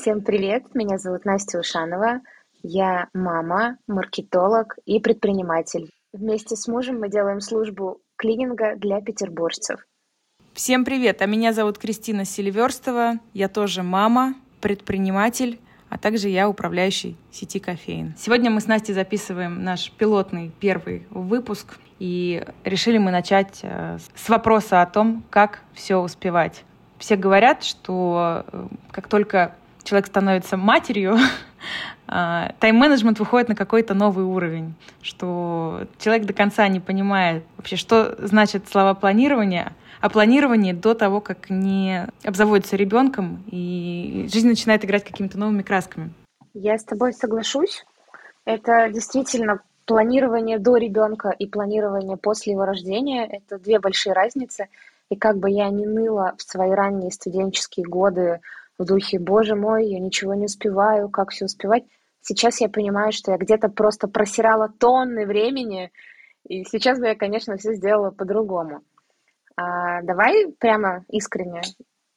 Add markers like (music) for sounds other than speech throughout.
Всем привет, меня зовут Настя Ушанова. Я мама, маркетолог и предприниматель. Вместе с мужем мы делаем службу клининга для петербуржцев. Всем привет, а меня зовут Кристина Селиверстова. Я тоже мама, предприниматель, а также я управляющий сети кофеин. Сегодня мы с Настей записываем наш пилотный первый выпуск, и решили мы начать э, с вопроса о том, как все успевать. Все говорят, что э, как только человек становится матерью, (laughs) а, тайм-менеджмент выходит на какой-то новый уровень, что человек до конца не понимает вообще, что значит слова планирования, а планирование до того, как не обзаводится ребенком, и жизнь начинает играть какими-то новыми красками. Я с тобой соглашусь. Это действительно планирование до ребенка и планирование после его рождения – это две большие разницы. И как бы я ни ныла в свои ранние студенческие годы в духе «Боже мой, я ничего не успеваю, как все успевать?», сейчас я понимаю, что я где-то просто просирала тонны времени, и сейчас бы я, конечно, все сделала по-другому. А, давай прямо искренне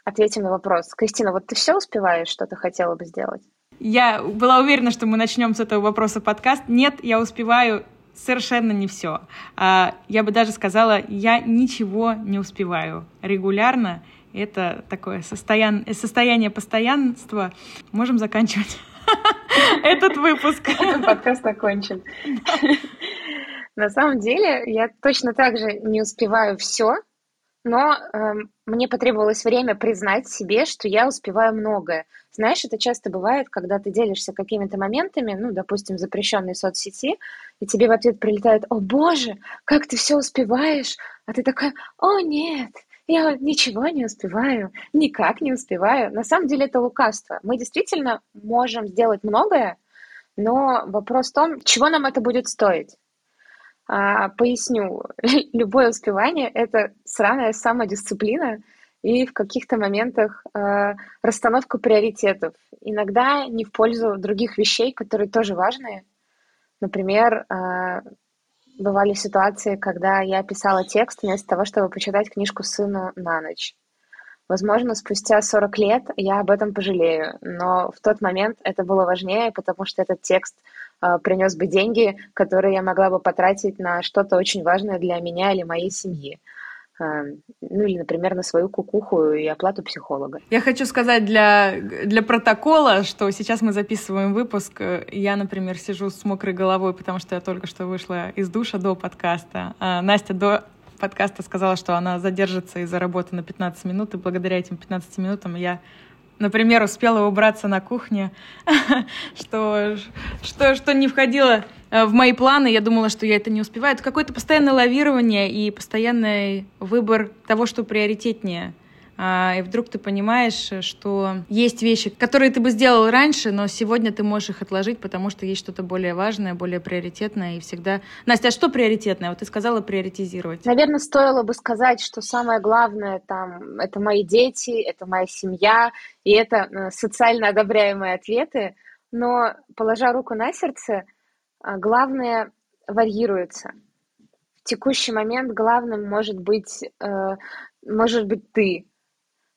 ответим на вопрос. Кристина, вот ты все успеваешь, что ты хотела бы сделать? Я была уверена, что мы начнем с этого вопроса подкаст. Нет, я успеваю совершенно не все. А, я бы даже сказала, я ничего не успеваю регулярно. Это такое состояние, состояние постоянства. Можем заканчивать (laughs) этот выпуск. Подкаст окончен. На самом деле, я точно так же не успеваю все, но э, мне потребовалось время признать себе, что я успеваю многое. Знаешь, это часто бывает, когда ты делишься какими-то моментами, ну, допустим, запрещенной соцсети, и тебе в ответ прилетает «О, боже, как ты все успеваешь!» А ты такая «О, нет, я ничего не успеваю, никак не успеваю». На самом деле это лукавство. Мы действительно можем сделать многое, но вопрос в том, чего нам это будет стоить. А, поясню. (laughs) Любое успевание — это сраная самодисциплина и в каких-то моментах э, расстановка приоритетов. Иногда не в пользу других вещей, которые тоже важные. Например, э, бывали ситуации, когда я писала текст вместо того, чтобы почитать книжку сыну на ночь. Возможно, спустя 40 лет я об этом пожалею, но в тот момент это было важнее, потому что этот текст э, принес бы деньги, которые я могла бы потратить на что-то очень важное для меня или моей семьи. Ну или, например, на свою кукуху и оплату психолога. Я хочу сказать для, для протокола, что сейчас мы записываем выпуск. Я, например, сижу с мокрой головой, потому что я только что вышла из душа до подкаста. А Настя до подкаста сказала, что она задержится из-за работы на 15 минут, и благодаря этим 15 минутам я например, успела убраться на кухне, (laughs) что, что, что не входило в мои планы. Я думала, что я это не успеваю. Это какое-то постоянное лавирование и постоянный выбор того, что приоритетнее. А, и вдруг ты понимаешь, что есть вещи, которые ты бы сделал раньше, но сегодня ты можешь их отложить, потому что есть что-то более важное, более приоритетное, и всегда... Настя, а что приоритетное? Вот ты сказала приоритизировать. Наверное, стоило бы сказать, что самое главное там — это мои дети, это моя семья, и это э, социально одобряемые ответы, но, положа руку на сердце, главное варьируется. В текущий момент главным может быть, э, может быть ты,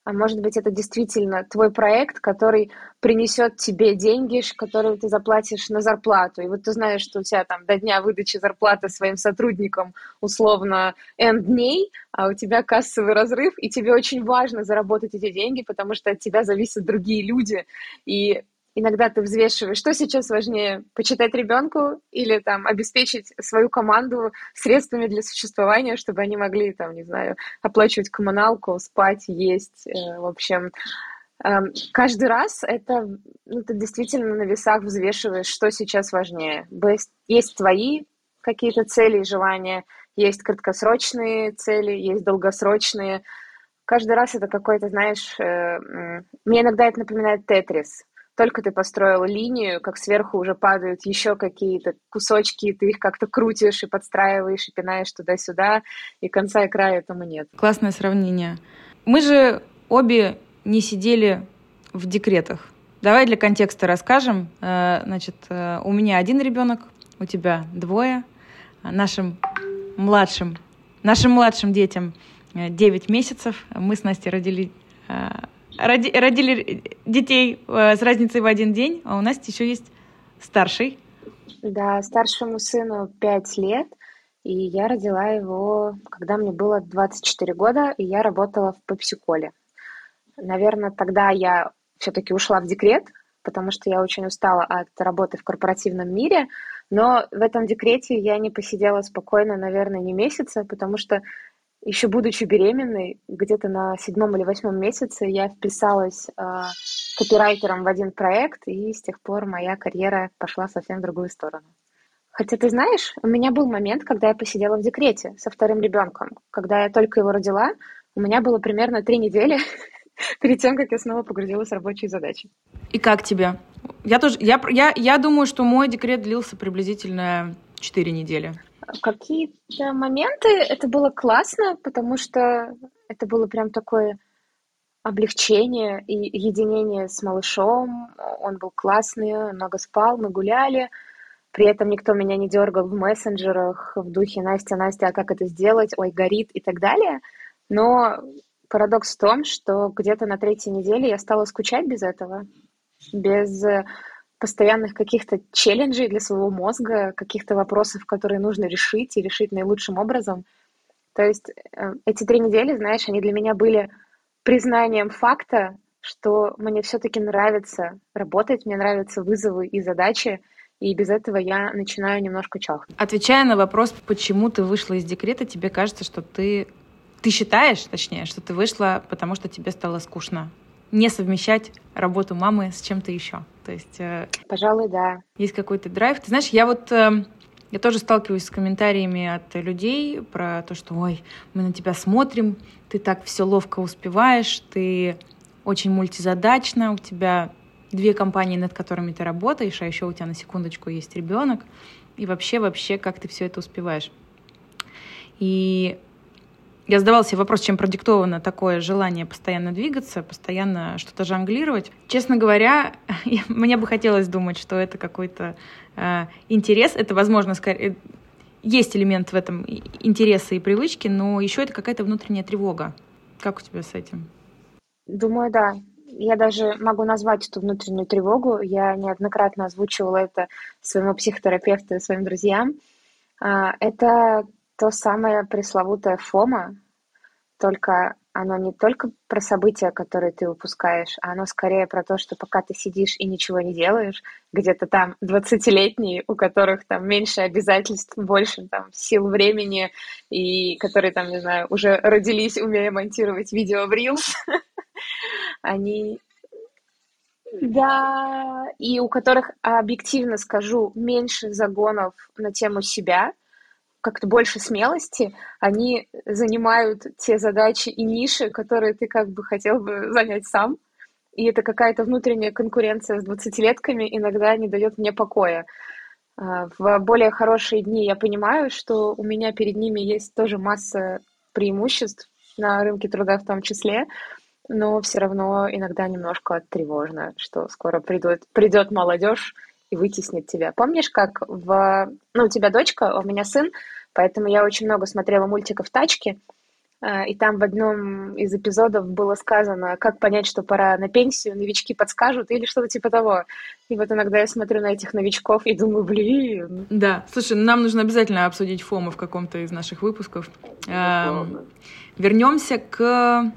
а может быть, это действительно твой проект, который принесет тебе деньги, которые ты заплатишь на зарплату. И вот ты знаешь, что у тебя там до дня выдачи зарплаты своим сотрудникам условно N дней, а у тебя кассовый разрыв, и тебе очень важно заработать эти деньги, потому что от тебя зависят другие люди. И иногда ты взвешиваешь, что сейчас важнее, почитать ребенку или там обеспечить свою команду средствами для существования, чтобы они могли там, не знаю, оплачивать коммуналку, спать, есть, э, в общем. Э, каждый раз это ну, ты действительно на весах взвешиваешь, что сейчас важнее. Есть твои какие-то цели и желания, есть краткосрочные цели, есть долгосрочные. Каждый раз это какой-то, знаешь, э, мне иногда это напоминает тетрис только ты построил линию, как сверху уже падают еще какие-то кусочки, ты их как-то крутишь и подстраиваешь, и пинаешь туда-сюда, и конца и края этому нет. Классное сравнение. Мы же обе не сидели в декретах. Давай для контекста расскажем. Э, значит, э, у меня один ребенок, у тебя двое. Нашим младшим, нашим младшим детям 9 месяцев. Мы с Настей родили роди, родили детей э, с разницей в один день, а у нас еще есть старший. Да, старшему сыну 5 лет, и я родила его, когда мне было 24 года, и я работала в Пепсиколе. Наверное, тогда я все-таки ушла в декрет, потому что я очень устала от работы в корпоративном мире, но в этом декрете я не посидела спокойно, наверное, не месяца, потому что еще будучи беременной, где-то на седьмом или восьмом месяце я вписалась э, копирайтером в один проект, и с тех пор моя карьера пошла совсем в другую сторону. Хотя ты знаешь, у меня был момент, когда я посидела в декрете со вторым ребенком. Когда я только его родила, у меня было примерно три недели (laughs) перед тем, как я снова погрузилась в рабочие задачи. И как тебе? Я тоже, я, я, я думаю, что мой декрет длился приблизительно 4 недели. Какие-то моменты это было классно, потому что это было прям такое облегчение и единение с малышом. Он был классный, много спал, мы гуляли. При этом никто меня не дергал в мессенджерах в духе «Настя, Настя, а как это сделать? Ой, горит» и так далее. Но парадокс в том, что где-то на третьей неделе я стала скучать без этого, без постоянных каких-то челленджей для своего мозга, каких-то вопросов, которые нужно решить и решить наилучшим образом. То есть э, эти три недели, знаешь, они для меня были признанием факта, что мне все-таки нравится работать, мне нравятся вызовы и задачи, и без этого я начинаю немножко чахнуть. Отвечая на вопрос, почему ты вышла из декрета, тебе кажется, что ты ты считаешь, точнее, что ты вышла, потому что тебе стало скучно не совмещать работу мамы с чем-то еще. То есть... Э, Пожалуй, да. Есть какой-то драйв. Ты знаешь, я вот... Э, я тоже сталкиваюсь с комментариями от людей про то, что «Ой, мы на тебя смотрим, ты так все ловко успеваешь, ты очень мультизадачна, у тебя две компании, над которыми ты работаешь, а еще у тебя на секундочку есть ребенок, и вообще, вообще, как ты все это успеваешь?» И я задавала себе вопрос, чем продиктовано такое желание постоянно двигаться, постоянно что-то жонглировать. Честно говоря, (laughs) мне бы хотелось думать, что это какой-то э, интерес. Это, возможно, скорее, есть элемент в этом интереса и привычки, но еще это какая-то внутренняя тревога. Как у тебя с этим? Думаю, да. Я даже могу назвать эту внутреннюю тревогу. Я неоднократно озвучивала это своему психотерапевту и своим друзьям. А, это то самое пресловутое фома, только оно не только про события, которые ты упускаешь, а оно скорее про то, что пока ты сидишь и ничего не делаешь, где-то там 20-летние, у которых там меньше обязательств, больше там сил времени, и которые там, не знаю, уже родились, умея монтировать видео в Reels, (laughs) они да, и у которых, объективно скажу, меньше загонов на тему себя, как-то больше смелости, они занимают те задачи и ниши, которые ты как бы хотел бы занять сам. И это какая-то внутренняя конкуренция с двадцатилетками иногда не дает мне покоя. А, в более хорошие дни я понимаю, что у меня перед ними есть тоже масса преимуществ на рынке труда в том числе, но все равно иногда немножко тревожно, что скоро придет, придет молодежь и вытеснит тебя. Помнишь, как в... Ну, у тебя дочка, у меня сын, Поэтому я очень много смотрела мультиков «Тачки», а, и там в одном из эпизодов было сказано, как понять, что пора на пенсию, новички подскажут или что-то типа того. И вот иногда я смотрю на этих новичков и думаю, блин. Да, слушай, нам нужно обязательно обсудить ФОМа в каком-то из наших выпусков. Эм, вернемся к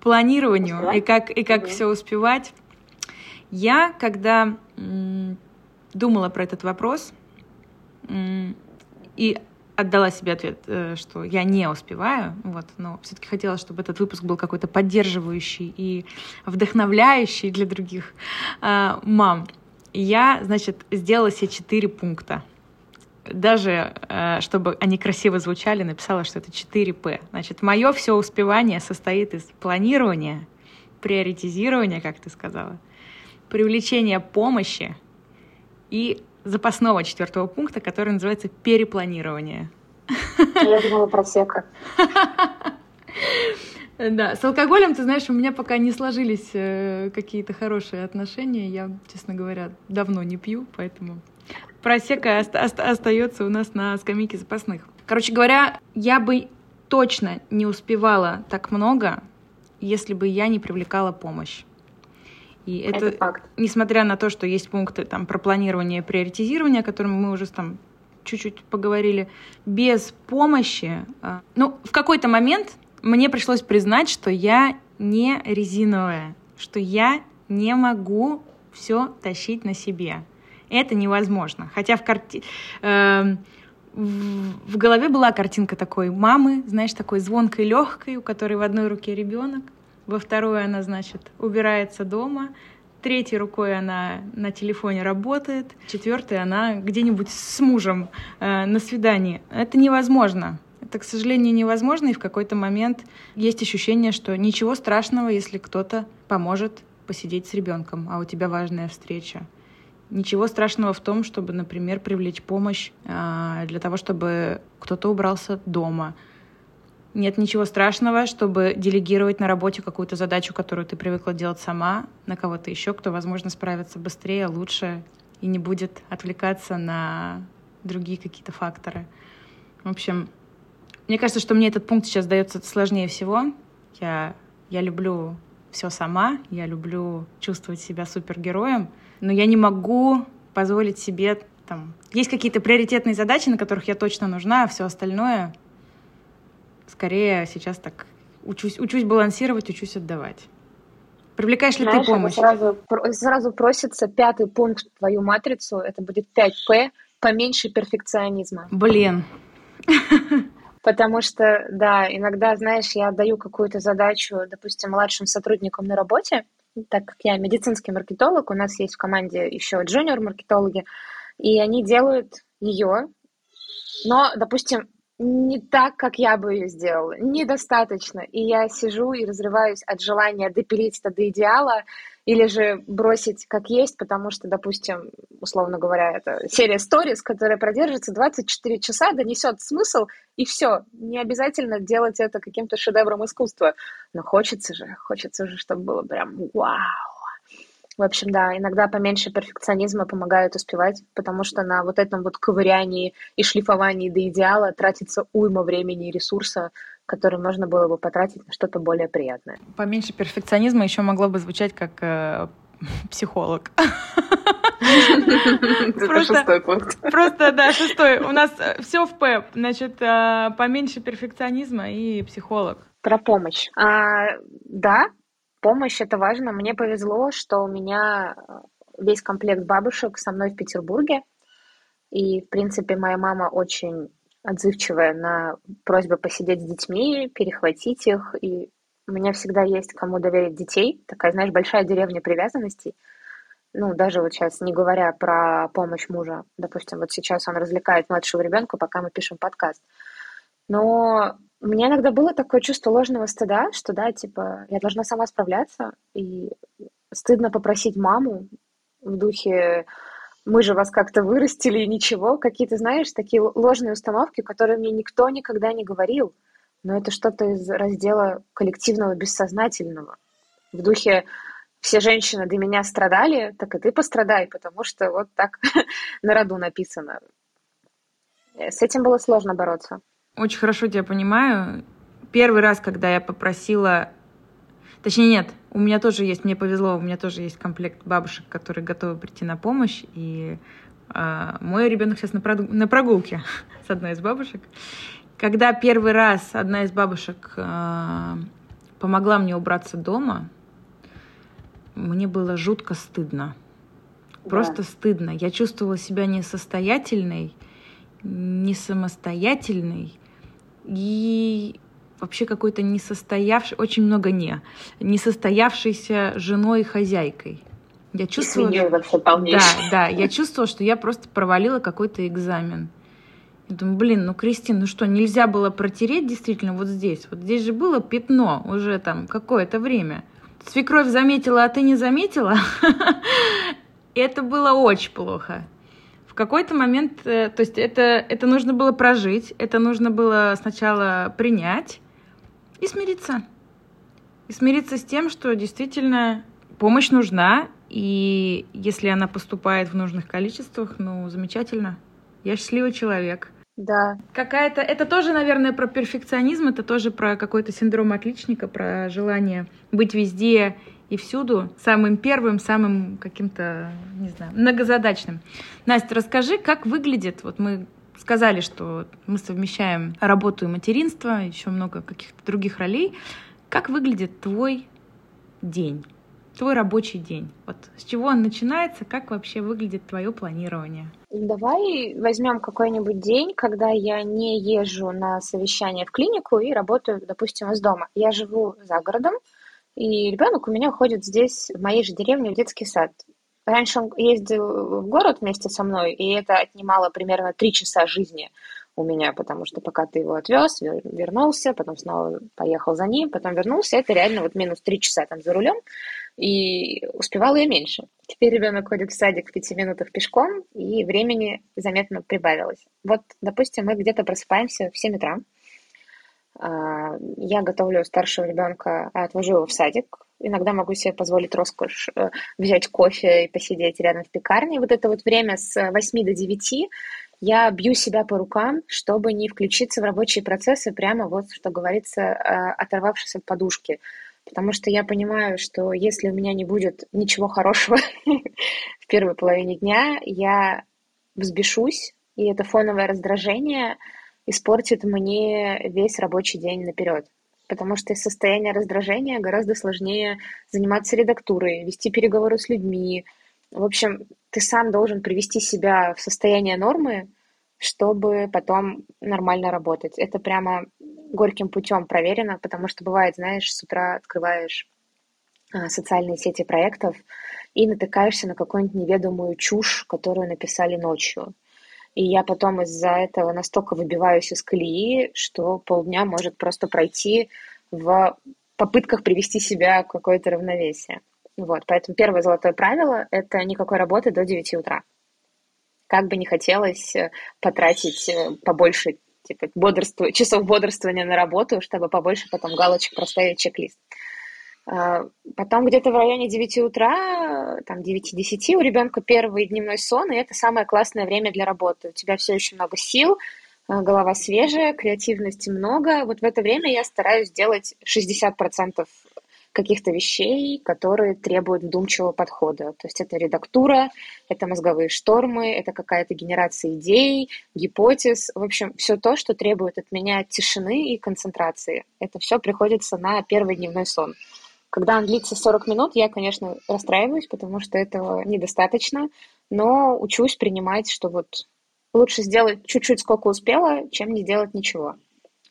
планированию и как, и как угу. все успевать. Я, когда думала про этот вопрос, и отдала себе ответ, э, что я не успеваю, вот, но все-таки хотела, чтобы этот выпуск был какой-то поддерживающий и вдохновляющий для других э, мам. Я, значит, сделала себе четыре пункта. Даже, э, чтобы они красиво звучали, написала, что это 4П. Значит, мое все успевание состоит из планирования, приоритизирования, как ты сказала, привлечения помощи и запасного четвертого пункта, который называется перепланирование. Я думала про сека. (laughs) Да, с алкоголем, ты знаешь, у меня пока не сложились э, какие-то хорошие отношения. Я, честно говоря, давно не пью, поэтому просека оста- остается у нас на скамейке запасных. Короче говоря, я бы точно не успевала так много, если бы я не привлекала помощь. И это, это факт. несмотря на то, что есть пункты там про планирование и приоритизирование, о котором мы уже там чуть-чуть поговорили, без помощи, а, ну, в какой-то момент мне пришлось признать, что я не резиновая, что я не могу все тащить на себе. Это невозможно. Хотя в карти... Э, в голове была картинка такой мамы, знаешь, такой звонкой, легкой, у которой в одной руке ребенок, во второй она, значит, убирается дома, третьей рукой она на телефоне работает, четвертой она где-нибудь с мужем э, на свидании. Это невозможно. Это, к сожалению, невозможно, и в какой-то момент есть ощущение, что ничего страшного, если кто-то поможет посидеть с ребенком, а у тебя важная встреча. Ничего страшного в том, чтобы, например, привлечь помощь э, для того, чтобы кто-то убрался дома. Нет ничего страшного, чтобы делегировать на работе какую-то задачу, которую ты привыкла делать сама, на кого-то еще, кто, возможно, справится быстрее, лучше и не будет отвлекаться на другие какие-то факторы. В общем, мне кажется, что мне этот пункт сейчас дается сложнее всего. Я, я люблю все сама, я люблю чувствовать себя супергероем, но я не могу позволить себе там... Есть какие-то приоритетные задачи, на которых я точно нужна, а все остальное скорее сейчас так учусь, учусь балансировать, учусь отдавать. Привлекаешь ли Знаешь, ты помощь? Сразу, сразу просится пятый пункт в твою матрицу, это будет 5П, поменьше перфекционизма. Блин. Потому что, да, иногда, знаешь, я отдаю какую-то задачу, допустим, младшим сотрудникам на работе, так как я медицинский маркетолог, у нас есть в команде еще джуниор-маркетологи, и они делают ее, но, допустим, не так, как я бы ее сделала, недостаточно. И я сижу и разрываюсь от желания допилить это до идеала, или же бросить как есть, потому что, допустим, условно говоря, это серия stories, которая продержится 24 часа, донесет смысл, и все. Не обязательно делать это каким-то шедевром искусства. Но хочется же, хочется же, чтобы было прям вау. В общем, да, иногда поменьше перфекционизма помогают успевать, потому что на вот этом вот ковырянии и шлифовании до идеала тратится уйма времени и ресурса, который можно было бы потратить на что-то более приятное. Поменьше перфекционизма еще могло бы звучать как э, (laughs) психолог. Это шестой пункт. Просто, да, шестой. У нас э, все в П. Значит, э, поменьше перфекционизма и психолог. Про помощь. А, да, помощь это важно. Мне повезло, что у меня э, весь комплект бабушек со мной в Петербурге. И, в принципе, моя мама очень отзывчивая на просьбы посидеть с детьми, перехватить их. И у меня всегда есть кому доверить детей. Такая, знаешь, большая деревня привязанностей. Ну, даже вот сейчас, не говоря про помощь мужа. Допустим, вот сейчас он развлекает младшего ребенка, пока мы пишем подкаст. Но у меня иногда было такое чувство ложного стыда, что, да, типа, я должна сама справляться, и стыдно попросить маму в духе мы же вас как-то вырастили и ничего, какие-то, знаешь, такие ложные установки, которые мне никто никогда не говорил, но это что-то из раздела коллективного бессознательного. В духе все женщины до меня страдали, так и ты пострадай, потому что вот так (laughs) на роду написано. С этим было сложно бороться. Очень хорошо тебя понимаю. Первый раз, когда я попросила... Точнее, нет, у меня тоже есть, мне повезло, у меня тоже есть комплект бабушек, которые готовы прийти на помощь. И э, мой ребенок сейчас на, проду... на прогулке (laughs) с одной из бабушек. Когда первый раз одна из бабушек э, помогла мне убраться дома, мне было жутко стыдно. Просто да. стыдно. Я чувствовала себя несостоятельной, не самостоятельной и вообще какой-то несостоявший, очень много не, несостоявшейся женой и хозяйкой. Я чувствовала, да, да, я чувствовала, что я просто провалила какой-то экзамен. Я думаю, блин, ну, Кристин, ну что, нельзя было протереть действительно вот здесь? Вот здесь же было пятно уже там какое-то время. Свекровь заметила, а ты не заметила? (laughs) Это было очень плохо в какой-то момент, э, то есть это, это нужно было прожить, это нужно было сначала принять и смириться. И смириться с тем, что действительно помощь нужна, и если она поступает в нужных количествах, ну, замечательно. Я счастливый человек. Да. Какая-то, это тоже, наверное, про перфекционизм, это тоже про какой-то синдром отличника, про желание быть везде и всюду, самым первым, самым каким-то, не знаю, многозадачным. Настя, расскажи, как выглядит, вот мы сказали, что мы совмещаем работу и материнство, еще много каких-то других ролей. Как выглядит твой день, твой рабочий день? Вот с чего он начинается, как вообще выглядит твое планирование? Давай возьмем какой-нибудь день, когда я не езжу на совещание в клинику и работаю, допустим, из дома. Я живу за городом, и ребенок у меня ходит здесь, в моей же деревне, в детский сад. Раньше он ездил в город вместе со мной, и это отнимало примерно три часа жизни у меня, потому что пока ты его отвез, вернулся, потом снова поехал за ним, потом вернулся, это реально вот минус три часа там за рулем, и успевала я меньше. Теперь ребенок ходит в садик в пяти минутах пешком, и времени заметно прибавилось. Вот, допустим, мы где-то просыпаемся в 7 утра, я готовлю старшего ребенка, отвожу его в садик. Иногда могу себе позволить роскошь э, взять кофе и посидеть рядом в пекарне. Вот это вот время с 8 до 9 я бью себя по рукам, чтобы не включиться в рабочие процессы прямо вот, что говорится, э, оторвавшись от подушки. Потому что я понимаю, что если у меня не будет ничего хорошего (laughs) в первой половине дня, я взбешусь, и это фоновое раздражение – испортит мне весь рабочий день наперед. Потому что из состояния раздражения гораздо сложнее заниматься редактурой, вести переговоры с людьми. В общем, ты сам должен привести себя в состояние нормы, чтобы потом нормально работать. Это прямо горьким путем проверено, потому что бывает, знаешь, с утра открываешь а, социальные сети проектов и натыкаешься на какую-нибудь неведомую чушь, которую написали ночью. И я потом из-за этого настолько выбиваюсь из колеи, что полдня может просто пройти в попытках привести себя к какое-то равновесие. Вот, поэтому первое золотое правило – это никакой работы до 9 утра. Как бы не хотелось э, потратить э, побольше типа, бодрству... часов бодрствования на работу, чтобы побольше потом галочек проставить чек-лист. А, потом где-то в районе 9 утра, там 9-10 у ребенка первый дневной сон, и это самое классное время для работы. У тебя все еще много сил, а, голова свежая, креативности много. Вот в это время я стараюсь делать 60% каких-то вещей, которые требуют вдумчивого подхода. То есть это редактура, это мозговые штормы, это какая-то генерация идей, гипотез. В общем, все то, что требует от меня тишины и концентрации. Это все приходится на первый дневной сон. Когда он длится 40 минут, я, конечно, расстраиваюсь, потому что этого недостаточно, но учусь принимать, что вот лучше сделать чуть-чуть сколько успела, чем не делать ничего.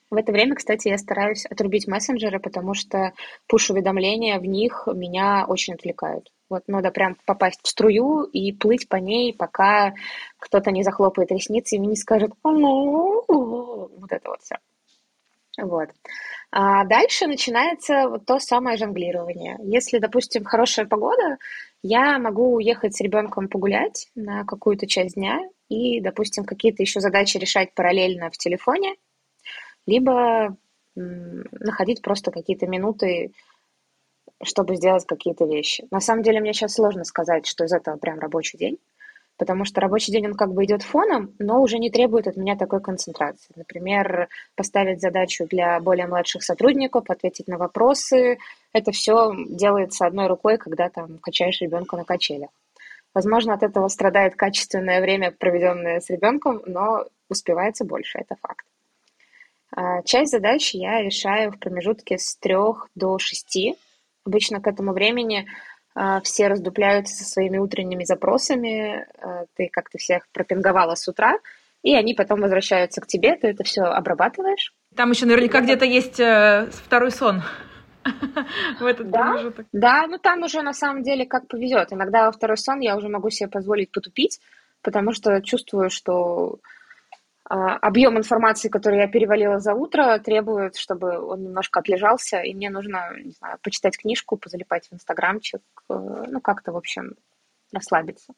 В это время, кстати, я стараюсь отрубить мессенджеры, потому что пуш-уведомления в них меня очень отвлекают. Вот надо прям попасть в струю и плыть по ней, пока кто-то не захлопает ресницы и мне не скажет «Ну, вот это вот все. Вот. А дальше начинается вот то самое жонглирование. Если, допустим, хорошая погода, я могу уехать с ребенком погулять на какую-то часть дня и, допустим, какие-то еще задачи решать параллельно в телефоне, либо находить просто какие-то минуты, чтобы сделать какие-то вещи. На самом деле мне сейчас сложно сказать, что из этого прям рабочий день, потому что рабочий день, он как бы идет фоном, но уже не требует от меня такой концентрации. Например, поставить задачу для более младших сотрудников, ответить на вопросы. Это все делается одной рукой, когда там качаешь ребенка на качелях. Возможно, от этого страдает качественное время, проведенное с ребенком, но успевается больше, это факт. А, часть задач я решаю в промежутке с трех до шести. Обычно к этому времени все раздупляются со своими утренними запросами, а, ты как-то всех пропинговала с утра, и они потом возвращаются к тебе, ты это все обрабатываешь. Там еще наверняка где-то есть э, второй сон (laughs) в этот да? промежуток. Да, ну там уже на самом деле как повезет. Иногда во второй сон я уже могу себе позволить потупить, потому что чувствую, что а, объем информации, который я перевалила за утро, требует, чтобы он немножко отлежался, и мне нужно, не знаю, почитать книжку, позалипать в инстаграмчик, э, ну, как-то, в общем, расслабиться.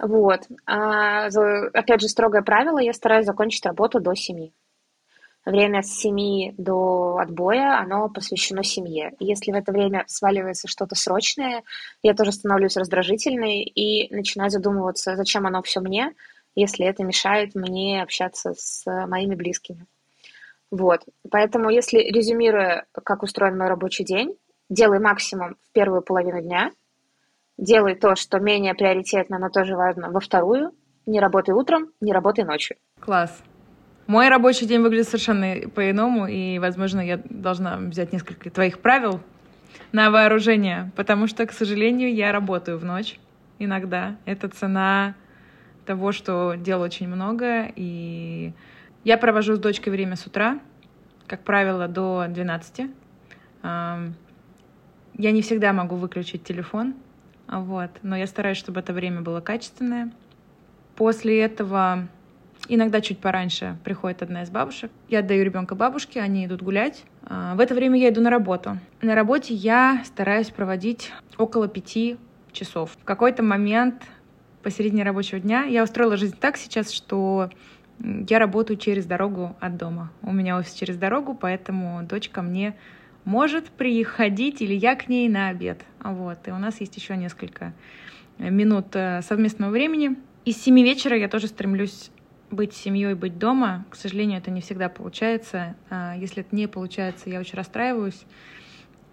Вот. А, опять же, строгое правило, я стараюсь закончить работу до 7. Время с 7 до отбоя, оно посвящено семье. если в это время сваливается что-то срочное, я тоже становлюсь раздражительной и начинаю задумываться, зачем оно все мне, если это мешает мне общаться с моими близкими. Вот. Поэтому, если резюмируя, как устроен мой рабочий день, делай максимум в первую половину дня, делай то, что менее приоритетно, но тоже важно, во вторую, не работай утром, не работай ночью. Класс. Мой рабочий день выглядит совершенно по-иному, и, возможно, я должна взять несколько твоих правил на вооружение, потому что, к сожалению, я работаю в ночь иногда. Это цена того, что дел очень много, и я провожу с дочкой время с утра, как правило, до 12. Я не всегда могу выключить телефон, вот, но я стараюсь, чтобы это время было качественное. После этого Иногда чуть пораньше приходит одна из бабушек. Я отдаю ребенка бабушке, они идут гулять. А, в это время я иду на работу. На работе я стараюсь проводить около пяти часов. В какой-то момент посередине рабочего дня я устроила жизнь так сейчас, что я работаю через дорогу от дома. У меня офис через дорогу, поэтому дочка мне может приходить или я к ней на обед. Вот. И у нас есть еще несколько минут э, совместного времени. Из семи вечера я тоже стремлюсь быть семьей, быть дома. К сожалению, это не всегда получается. А, если это не получается, я очень расстраиваюсь.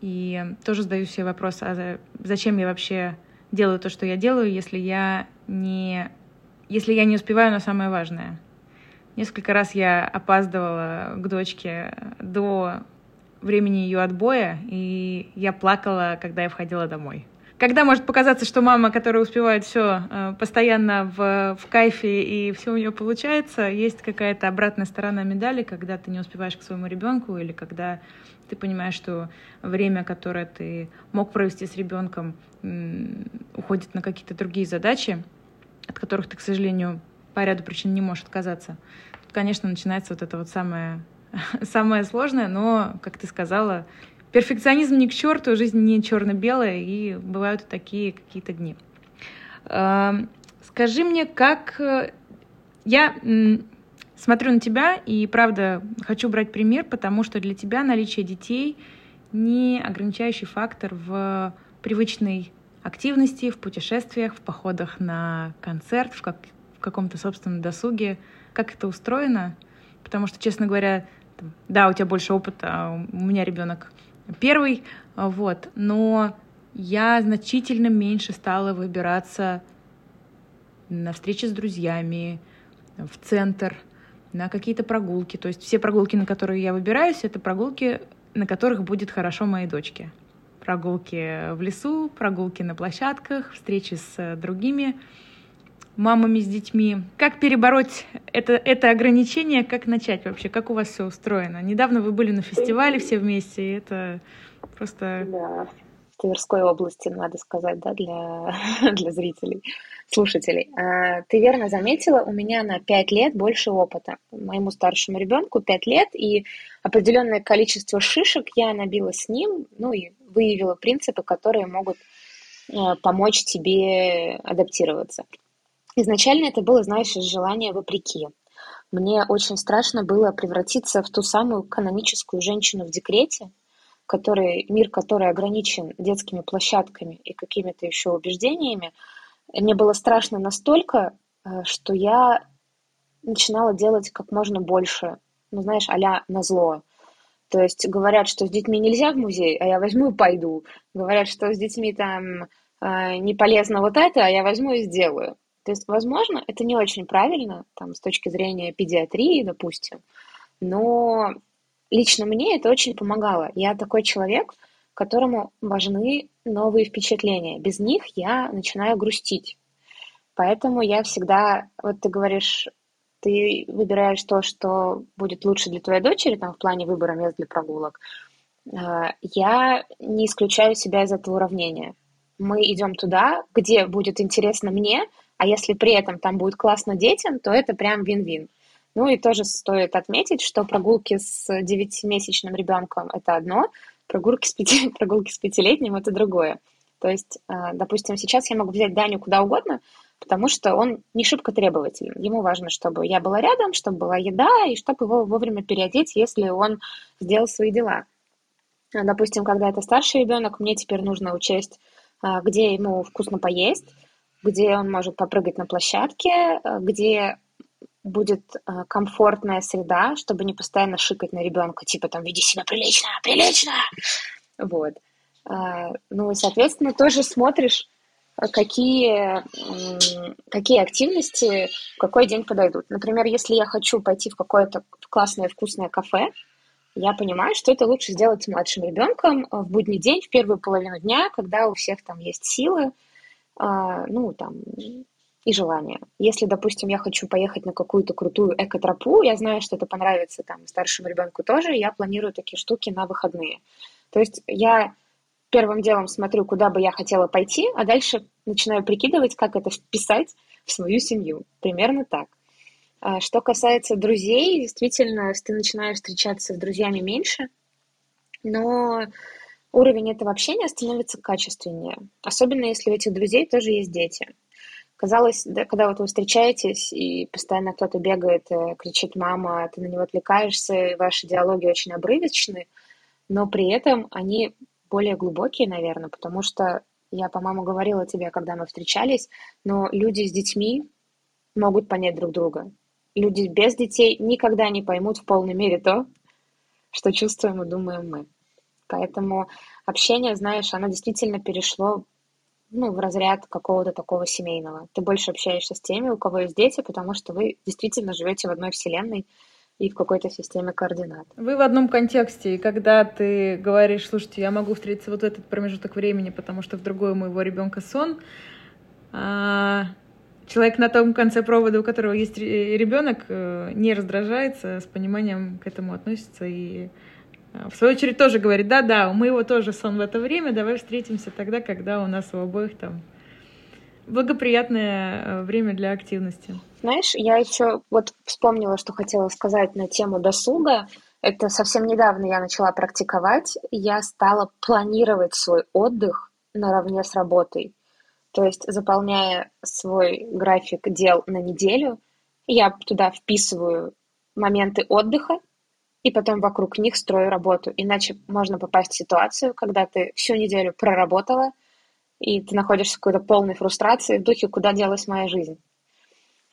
И тоже задаю себе вопрос, а зачем я вообще делаю то, что я делаю, если я не, если я не успеваю на самое важное. Несколько раз я опаздывала к дочке до времени ее отбоя, и я плакала, когда я входила домой. Когда может показаться, что мама, которая успевает все э, постоянно в, в кайфе и все у нее получается, есть какая-то обратная сторона медали, когда ты не успеваешь к своему ребенку или когда ты понимаешь, что время, которое ты мог провести с ребенком, уходит на какие-то другие задачи, от которых ты, к сожалению, по ряду причин не можешь отказаться. Тут, конечно, начинается вот это вот самое, (laughs) самое сложное, но, как ты сказала, перфекционизм не к черту, жизнь не черно-белая, и бывают такие какие-то дни. Эм, скажи мне, как... Э, я смотрю на тебя и, правда, хочу брать пример, потому что для тебя наличие детей не ограничающий фактор в привычной активности, в путешествиях, в походах на концерт, в, как, в каком-то собственном досуге. Как это устроено? Потому что, честно говоря, да, у тебя больше опыта, а у меня ребенок первый, а, вот, но я значительно меньше стала выбираться на встречи с друзьями, в центр, на какие-то прогулки. То есть все прогулки, на которые я выбираюсь, это прогулки, на которых будет хорошо моей дочке. Прогулки в лесу, прогулки на площадках, встречи с другими мамами с детьми. Как перебороть это, это ограничение, как начать вообще, как у вас все устроено? Недавно вы были на фестивале все вместе, и это просто... Да, в Тверской области, надо сказать, да, для, (laughs) для зрителей, слушателей. А, ты верно заметила, у меня на 5 лет больше опыта. Моему старшему ребенку 5 лет, и определенное количество шишек я набила с ним, ну и выявила принципы, которые могут э, помочь тебе адаптироваться. Изначально это было, знаешь, из желания вопреки. Мне очень страшно было превратиться в ту самую каноническую женщину в декрете, который, мир которой ограничен детскими площадками и какими-то еще убеждениями. Мне было страшно настолько, э, что я начинала делать как можно больше, ну, знаешь, а-ля назло. То есть говорят, что с детьми нельзя в музей, а я возьму и пойду. Говорят, что с детьми там э, не полезно вот это, а я возьму и сделаю. То есть, возможно, это не очень правильно, там, с точки зрения педиатрии, допустим, но лично мне это очень помогало. Я такой человек, которому важны новые впечатления. Без них я начинаю грустить. Поэтому я всегда, вот ты говоришь, ты выбираешь то, что будет лучше для твоей дочери, там, в плане выбора мест для прогулок. А, я не исключаю себя из этого уравнения. Мы идем туда, где будет интересно мне, а если при этом там будет классно детям, то это прям вин-вин. Ну и тоже стоит отметить, что прогулки с девятимесячным ребенком – это одно, прогулки с, пяти, (laughs) прогулки с пятилетним – это другое. То есть, а, допустим, сейчас я могу взять Даню куда угодно, потому что он не шибко требователен. Ему важно, чтобы я была рядом, чтобы была еда, и чтобы его вовремя переодеть, если он сделал свои дела. Допустим, когда это старший ребенок, мне теперь нужно учесть, а, где ему вкусно поесть, где он может попрыгать на площадке, где будет комфортная среда, чтобы не постоянно шикать на ребенка, типа там «веди себя прилично, прилично!» Вот. Ну и, соответственно, тоже смотришь, какие, какие активности в какой день подойдут. Например, если я хочу пойти в какое-то классное вкусное кафе, я понимаю, что это лучше сделать с младшим ребенком в будний день, в первую половину дня, когда у всех там есть силы, ну, там, и желание. Если, допустим, я хочу поехать на какую-то крутую экотропу, я знаю, что это понравится там старшему ребенку тоже, я планирую такие штуки на выходные. То есть я первым делом смотрю, куда бы я хотела пойти, а дальше начинаю прикидывать, как это вписать в свою семью. Примерно так. А что касается друзей, действительно, ты начинаешь встречаться с друзьями меньше, но уровень этого общения становится качественнее. Особенно если у этих друзей тоже есть дети. Казалось, да, когда вот вы встречаетесь, и постоянно кто-то бегает, э, кричит «мама», ты на него отвлекаешься, и ваши диалоги очень обрывочны, но при этом они более глубокие, наверное, потому что я, по-моему, говорила тебе, когда мы встречались, но люди с детьми могут понять друг друга. Люди без детей никогда не поймут в полной мере то, что чувствуем и думаем мы. Поэтому общение, знаешь, оно действительно перешло ну, в разряд какого-то такого семейного. Ты больше общаешься с теми, у кого есть дети, потому что вы действительно живете в одной вселенной, и в какой-то системе координат. Вы в одном контексте, и когда ты говоришь, слушайте, я могу встретиться вот в этот промежуток времени, потому что в другой у моего ребенка сон, а человек на том конце провода, у которого есть ребенок, э, не раздражается, с пониманием к этому относится и в свою очередь тоже говорит, да-да, у моего тоже сон в это время, давай встретимся тогда, когда у нас у обоих там благоприятное э, время для активности. Знаешь, я еще вот вспомнила, что хотела сказать на тему досуга. Это совсем недавно я начала практиковать. Я стала планировать свой отдых наравне с работой. То есть, заполняя свой график дел на неделю, я туда вписываю моменты отдыха, и потом вокруг них строю работу. Иначе можно попасть в ситуацию, когда ты всю неделю проработала, и ты находишься в какой-то полной фрустрации в духе «Куда делась моя жизнь?».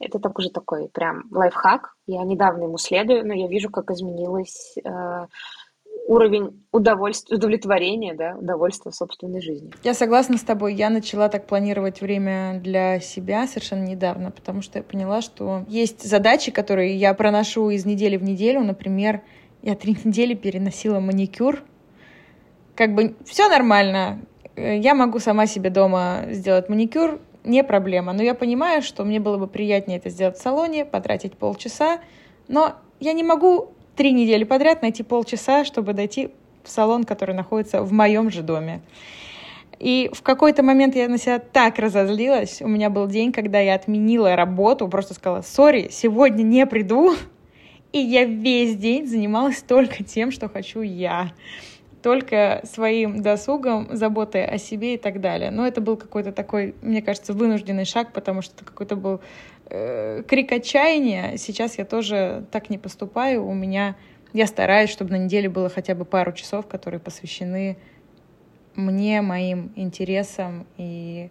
Это так уже такой прям лайфхак. Я недавно ему следую, но я вижу, как изменилось э, уровень удовольствия, удовлетворения, да, удовольствия собственной жизнью. Я согласна с тобой. Я начала так планировать время для себя совершенно недавно, потому что я поняла, что есть задачи, которые я проношу из недели в неделю. Например, я три (laughs) недели переносила маникюр. Как бы все нормально. Я могу сама себе дома сделать маникюр, не проблема. Но я понимаю, что мне было бы приятнее это сделать в салоне, потратить полчаса, но я не могу три недели подряд найти полчаса, чтобы дойти в салон, который находится в моем же доме. И в какой-то момент я на себя так разозлилась. У меня был день, когда я отменила работу, просто сказала, сори, сегодня не приду. И я весь день занималась только тем, что хочу я только своим досугом, заботой о себе и так далее. Но это был какой-то такой, мне кажется, вынужденный шаг, потому что это какой-то был э, крик отчаяния. Сейчас я тоже так не поступаю. У меня я стараюсь, чтобы на неделе было хотя бы пару часов, которые посвящены мне, моим интересам и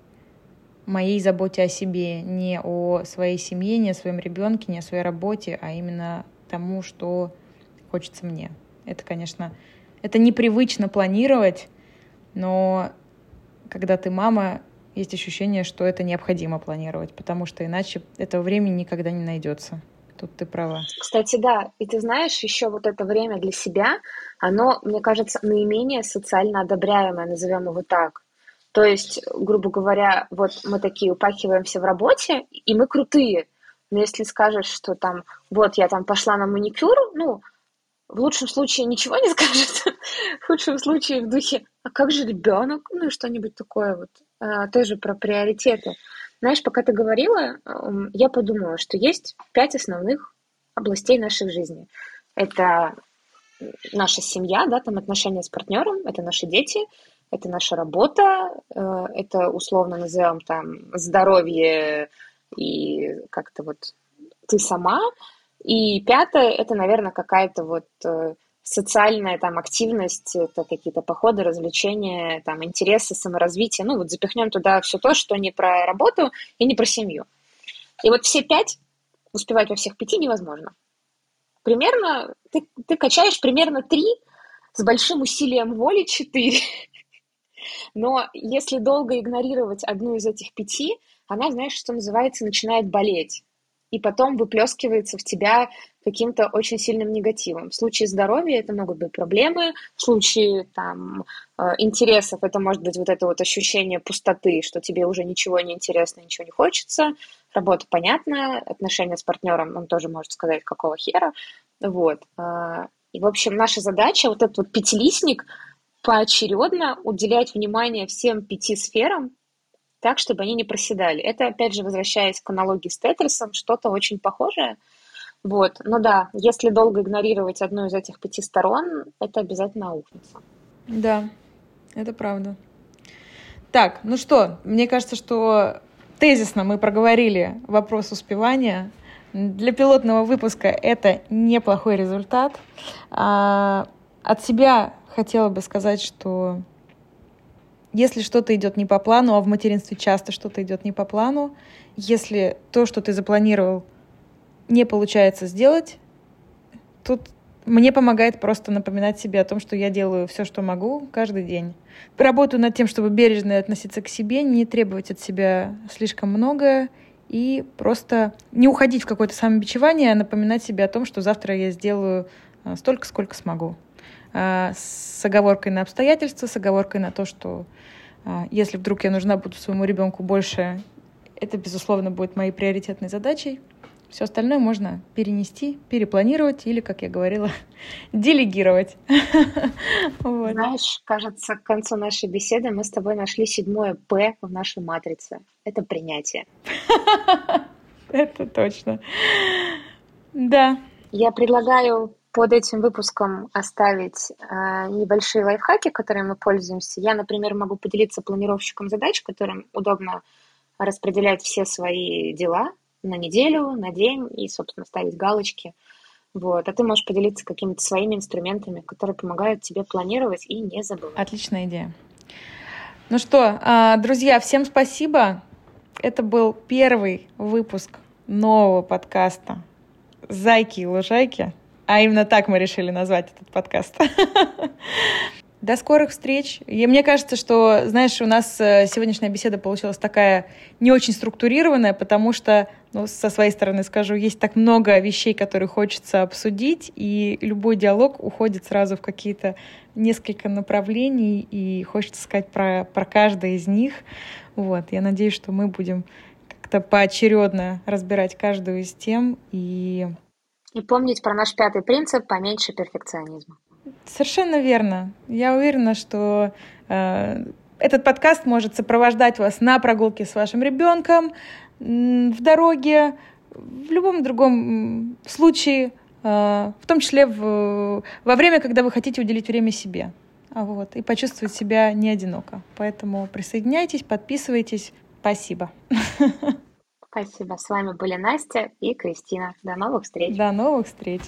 моей заботе о себе, не о своей семье, не о своем ребенке, не о своей работе, а именно тому, что хочется мне. Это, конечно, это непривычно планировать, но когда ты мама, есть ощущение, что это необходимо планировать, потому что иначе этого времени никогда не найдется. Тут ты права. Кстати, да. И ты знаешь, еще вот это время для себя, оно, мне кажется, наименее социально одобряемое, назовем его так. То есть, грубо говоря, вот мы такие упахиваемся в работе, и мы крутые. Но если скажешь, что там, вот я там пошла на маникюр, ну, в лучшем случае ничего не (laughs) скажет, в худшем случае в духе, а как же ребенок, ну и что-нибудь такое вот, а, тоже про приоритеты. Знаешь, пока ты говорила, я подумала, что есть пять основных областей нашей жизни. Это наша семья, да, там отношения с партнером, это наши дети, это наша работа, э, это условно назовем там здоровье и как-то вот ты сама, и пятое, это, наверное, какая-то вот э, социальная там активность, это какие-то походы, развлечения, там интересы, саморазвитие. Ну вот запихнем туда все то, что не про работу и не про семью. И вот все пять успевать во всех пяти невозможно. Примерно ты, ты качаешь примерно три с большим усилием воли четыре. (laughs) Но если долго игнорировать одну из этих пяти, она, знаешь, что называется, начинает болеть. И потом выплескивается в тебя каким-то очень сильным негативом. В случае здоровья это могут быть проблемы, в случае там, э, интересов это может быть вот это вот ощущение пустоты, что тебе уже ничего не интересно, ничего не хочется. Работа понятна, отношения с партнером, он тоже может сказать, какого хера. Вот. Э, и, в общем, наша задача, вот этот вот пятилистник, поочередно уделять внимание всем пяти сферам, так, чтобы они не проседали. Это, опять же, возвращаясь к аналогии с Тетрисом, что-то очень похожее. Вот. Но да, если долго игнорировать одну из этих пяти сторон, это обязательно аукнется. Да, это правда. Так, ну что, мне кажется, что тезисно мы проговорили вопрос успевания. Для пилотного выпуска это неплохой результат. А, от себя хотела бы сказать, что если что-то идет не по плану, а в материнстве часто что-то идет не по плану, если то, что ты запланировал, не получается сделать, тут мне помогает просто напоминать себе о том, что я делаю все, что могу каждый день. Работаю над тем, чтобы бережно относиться к себе, не требовать от себя слишком многое и просто не уходить в какое-то самобичевание, а напоминать себе о том, что завтра я сделаю а, столько, сколько смогу. А, с оговоркой на обстоятельства, с оговоркой на то, что а, если вдруг я нужна буду своему ребенку больше, это, безусловно, будет моей приоритетной задачей. Все остальное можно перенести, перепланировать или, как я говорила, (laughs) делегировать. (laughs) Знаешь, кажется, к концу нашей беседы мы с тобой нашли седьмое «П» в нашей матрице. Это принятие. (laughs) Это точно. Да. Я предлагаю под этим выпуском оставить э, небольшие лайфхаки, которыми мы пользуемся. Я, например, могу поделиться планировщиком задач, которым удобно распределять все свои дела на неделю, на день и, собственно, ставить галочки. Вот. А ты можешь поделиться какими-то своими инструментами, которые помогают тебе планировать и не забывать. Отличная идея. Ну что, а, друзья, всем спасибо. Это был первый выпуск нового подкаста «Зайки и лужайки». А именно так мы решили назвать этот подкаст. (laughs) До скорых встреч. И мне кажется, что, знаешь, у нас э, сегодняшняя беседа получилась такая не очень структурированная, потому что, ну, со своей стороны скажу, есть так много вещей, которые хочется обсудить, и любой диалог уходит сразу в какие-то несколько направлений, и хочется сказать про, про каждое из них. Вот, я надеюсь, что мы будем как-то поочередно разбирать каждую из тем и и помнить про наш пятый принцип поменьше перфекционизма. Совершенно верно. Я уверена, что э, этот подкаст может сопровождать вас на прогулке с вашим ребенком, в дороге, в любом другом случае, э, в том числе в, во время, когда вы хотите уделить время себе. А вот, и почувствовать себя не одиноко. Поэтому присоединяйтесь, подписывайтесь. Спасибо. (laughs) Спасибо. С вами были Настя и Кристина. До новых встреч. До новых встреч.